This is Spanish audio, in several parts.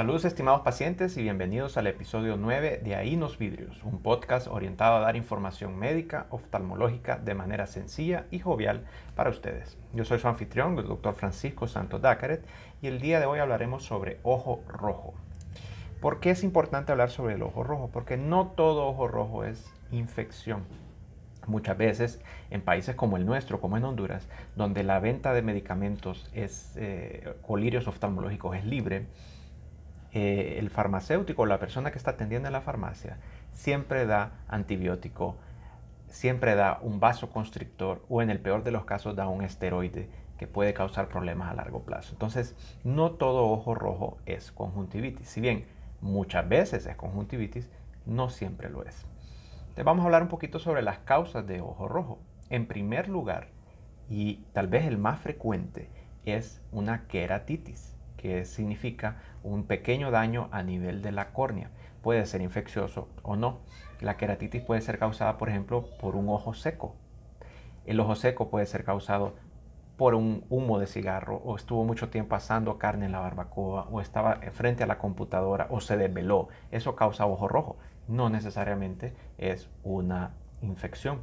Saludos estimados pacientes y bienvenidos al episodio 9 de Ainos Vidrios, un podcast orientado a dar información médica, oftalmológica de manera sencilla y jovial para ustedes. Yo soy su anfitrión, el doctor Francisco Santos Dacaret, y el día de hoy hablaremos sobre ojo rojo. ¿Por qué es importante hablar sobre el ojo rojo? Porque no todo ojo rojo es infección. Muchas veces en países como el nuestro, como en Honduras, donde la venta de medicamentos es, eh, colirios oftalmológicos es libre, eh, el farmacéutico, la persona que está atendiendo en la farmacia, siempre da antibiótico, siempre da un vasoconstrictor o en el peor de los casos da un esteroide que puede causar problemas a largo plazo. Entonces, no todo ojo rojo es conjuntivitis. Si bien muchas veces es conjuntivitis, no siempre lo es. Te vamos a hablar un poquito sobre las causas de ojo rojo. En primer lugar, y tal vez el más frecuente, es una queratitis que significa un pequeño daño a nivel de la córnea. Puede ser infeccioso o no. La queratitis puede ser causada, por ejemplo, por un ojo seco. El ojo seco puede ser causado por un humo de cigarro o estuvo mucho tiempo asando carne en la barbacoa o estaba frente a la computadora o se desveló. Eso causa ojo rojo. No necesariamente es una infección.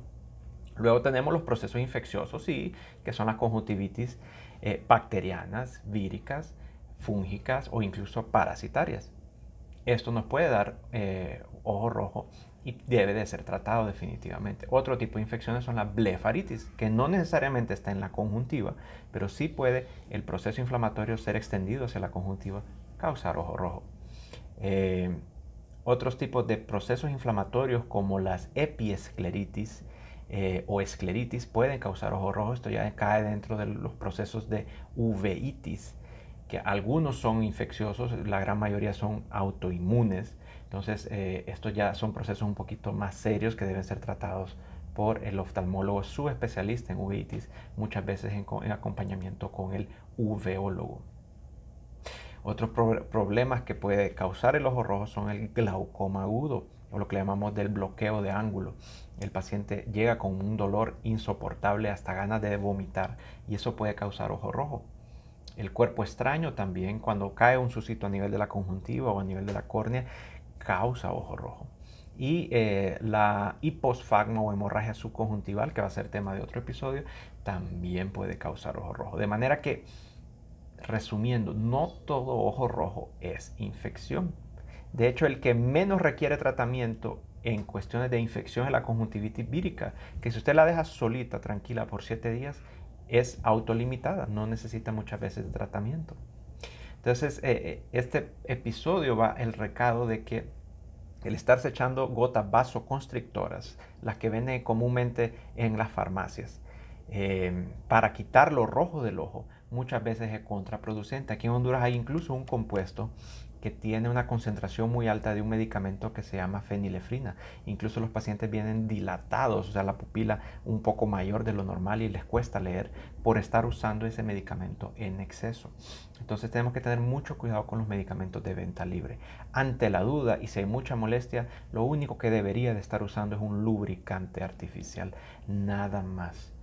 Luego tenemos los procesos infecciosos, sí, que son las conjuntivitis eh, bacterianas, víricas, fúngicas o incluso parasitarias. Esto nos puede dar eh, ojo rojo y debe de ser tratado definitivamente. Otro tipo de infecciones son la blefaritis, que no necesariamente está en la conjuntiva, pero sí puede el proceso inflamatorio ser extendido hacia la conjuntiva, causar ojo rojo. Eh, otros tipos de procesos inflamatorios como las epiescleritis eh, o escleritis pueden causar ojo rojo. Esto ya cae dentro de los procesos de uveitis que algunos son infecciosos, la gran mayoría son autoinmunes. Entonces, eh, estos ya son procesos un poquito más serios que deben ser tratados por el oftalmólogo subespecialista en uveitis, muchas veces en, acompañamiento con el uveólogo. Otros problemas que puede causar el ojo rojo son el glaucoma agudo o lo que llamamos del bloqueo de ángulo. El paciente llega con un dolor insoportable hasta ganas de vomitar y eso puede causar ojo rojo. El cuerpo extraño también, cuando cae un suscito a nivel de la conjuntiva o a nivel de la córnea, causa ojo rojo. Y eh, la hiposfagma o hemorragia subconjuntival, que va a ser tema de otro episodio, también puede causar ojo rojo. De manera que, resumiendo, no todo ojo rojo es infección. De hecho, el que menos requiere tratamiento en cuestiones de infección es la conjuntivitis vírica, que si usted la deja solita, tranquila por 7 días, es autolimitada, no necesita muchas veces tratamiento. Entonces, eh, eh, este episodio va el recado de que el estarse echando gotas vasoconstrictoras, las que venden comúnmente en las farmacias, eh, para quitar lo rojo del ojo, muchas veces es contraproducente. Aquí en Honduras hay incluso un compuesto que tiene una concentración muy alta de un medicamento que se llama fenilefrina. Incluso los pacientes vienen dilatados, o sea, la pupila un poco mayor de lo normal y les cuesta leer por estar usando ese medicamento en exceso. Entonces tenemos que tener mucho cuidado con los medicamentos de venta libre. Ante la duda y si hay mucha molestia, lo único que debería de estar usando es un lubricante artificial, nada más.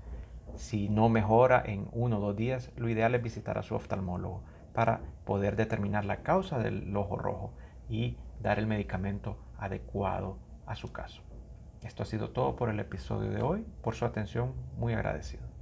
Si no mejora en uno o dos días, lo ideal es visitar a su oftalmólogo para poder determinar la causa del ojo rojo y dar el medicamento adecuado a su caso. Esto ha sido todo por el episodio de hoy. Por su atención, muy agradecido.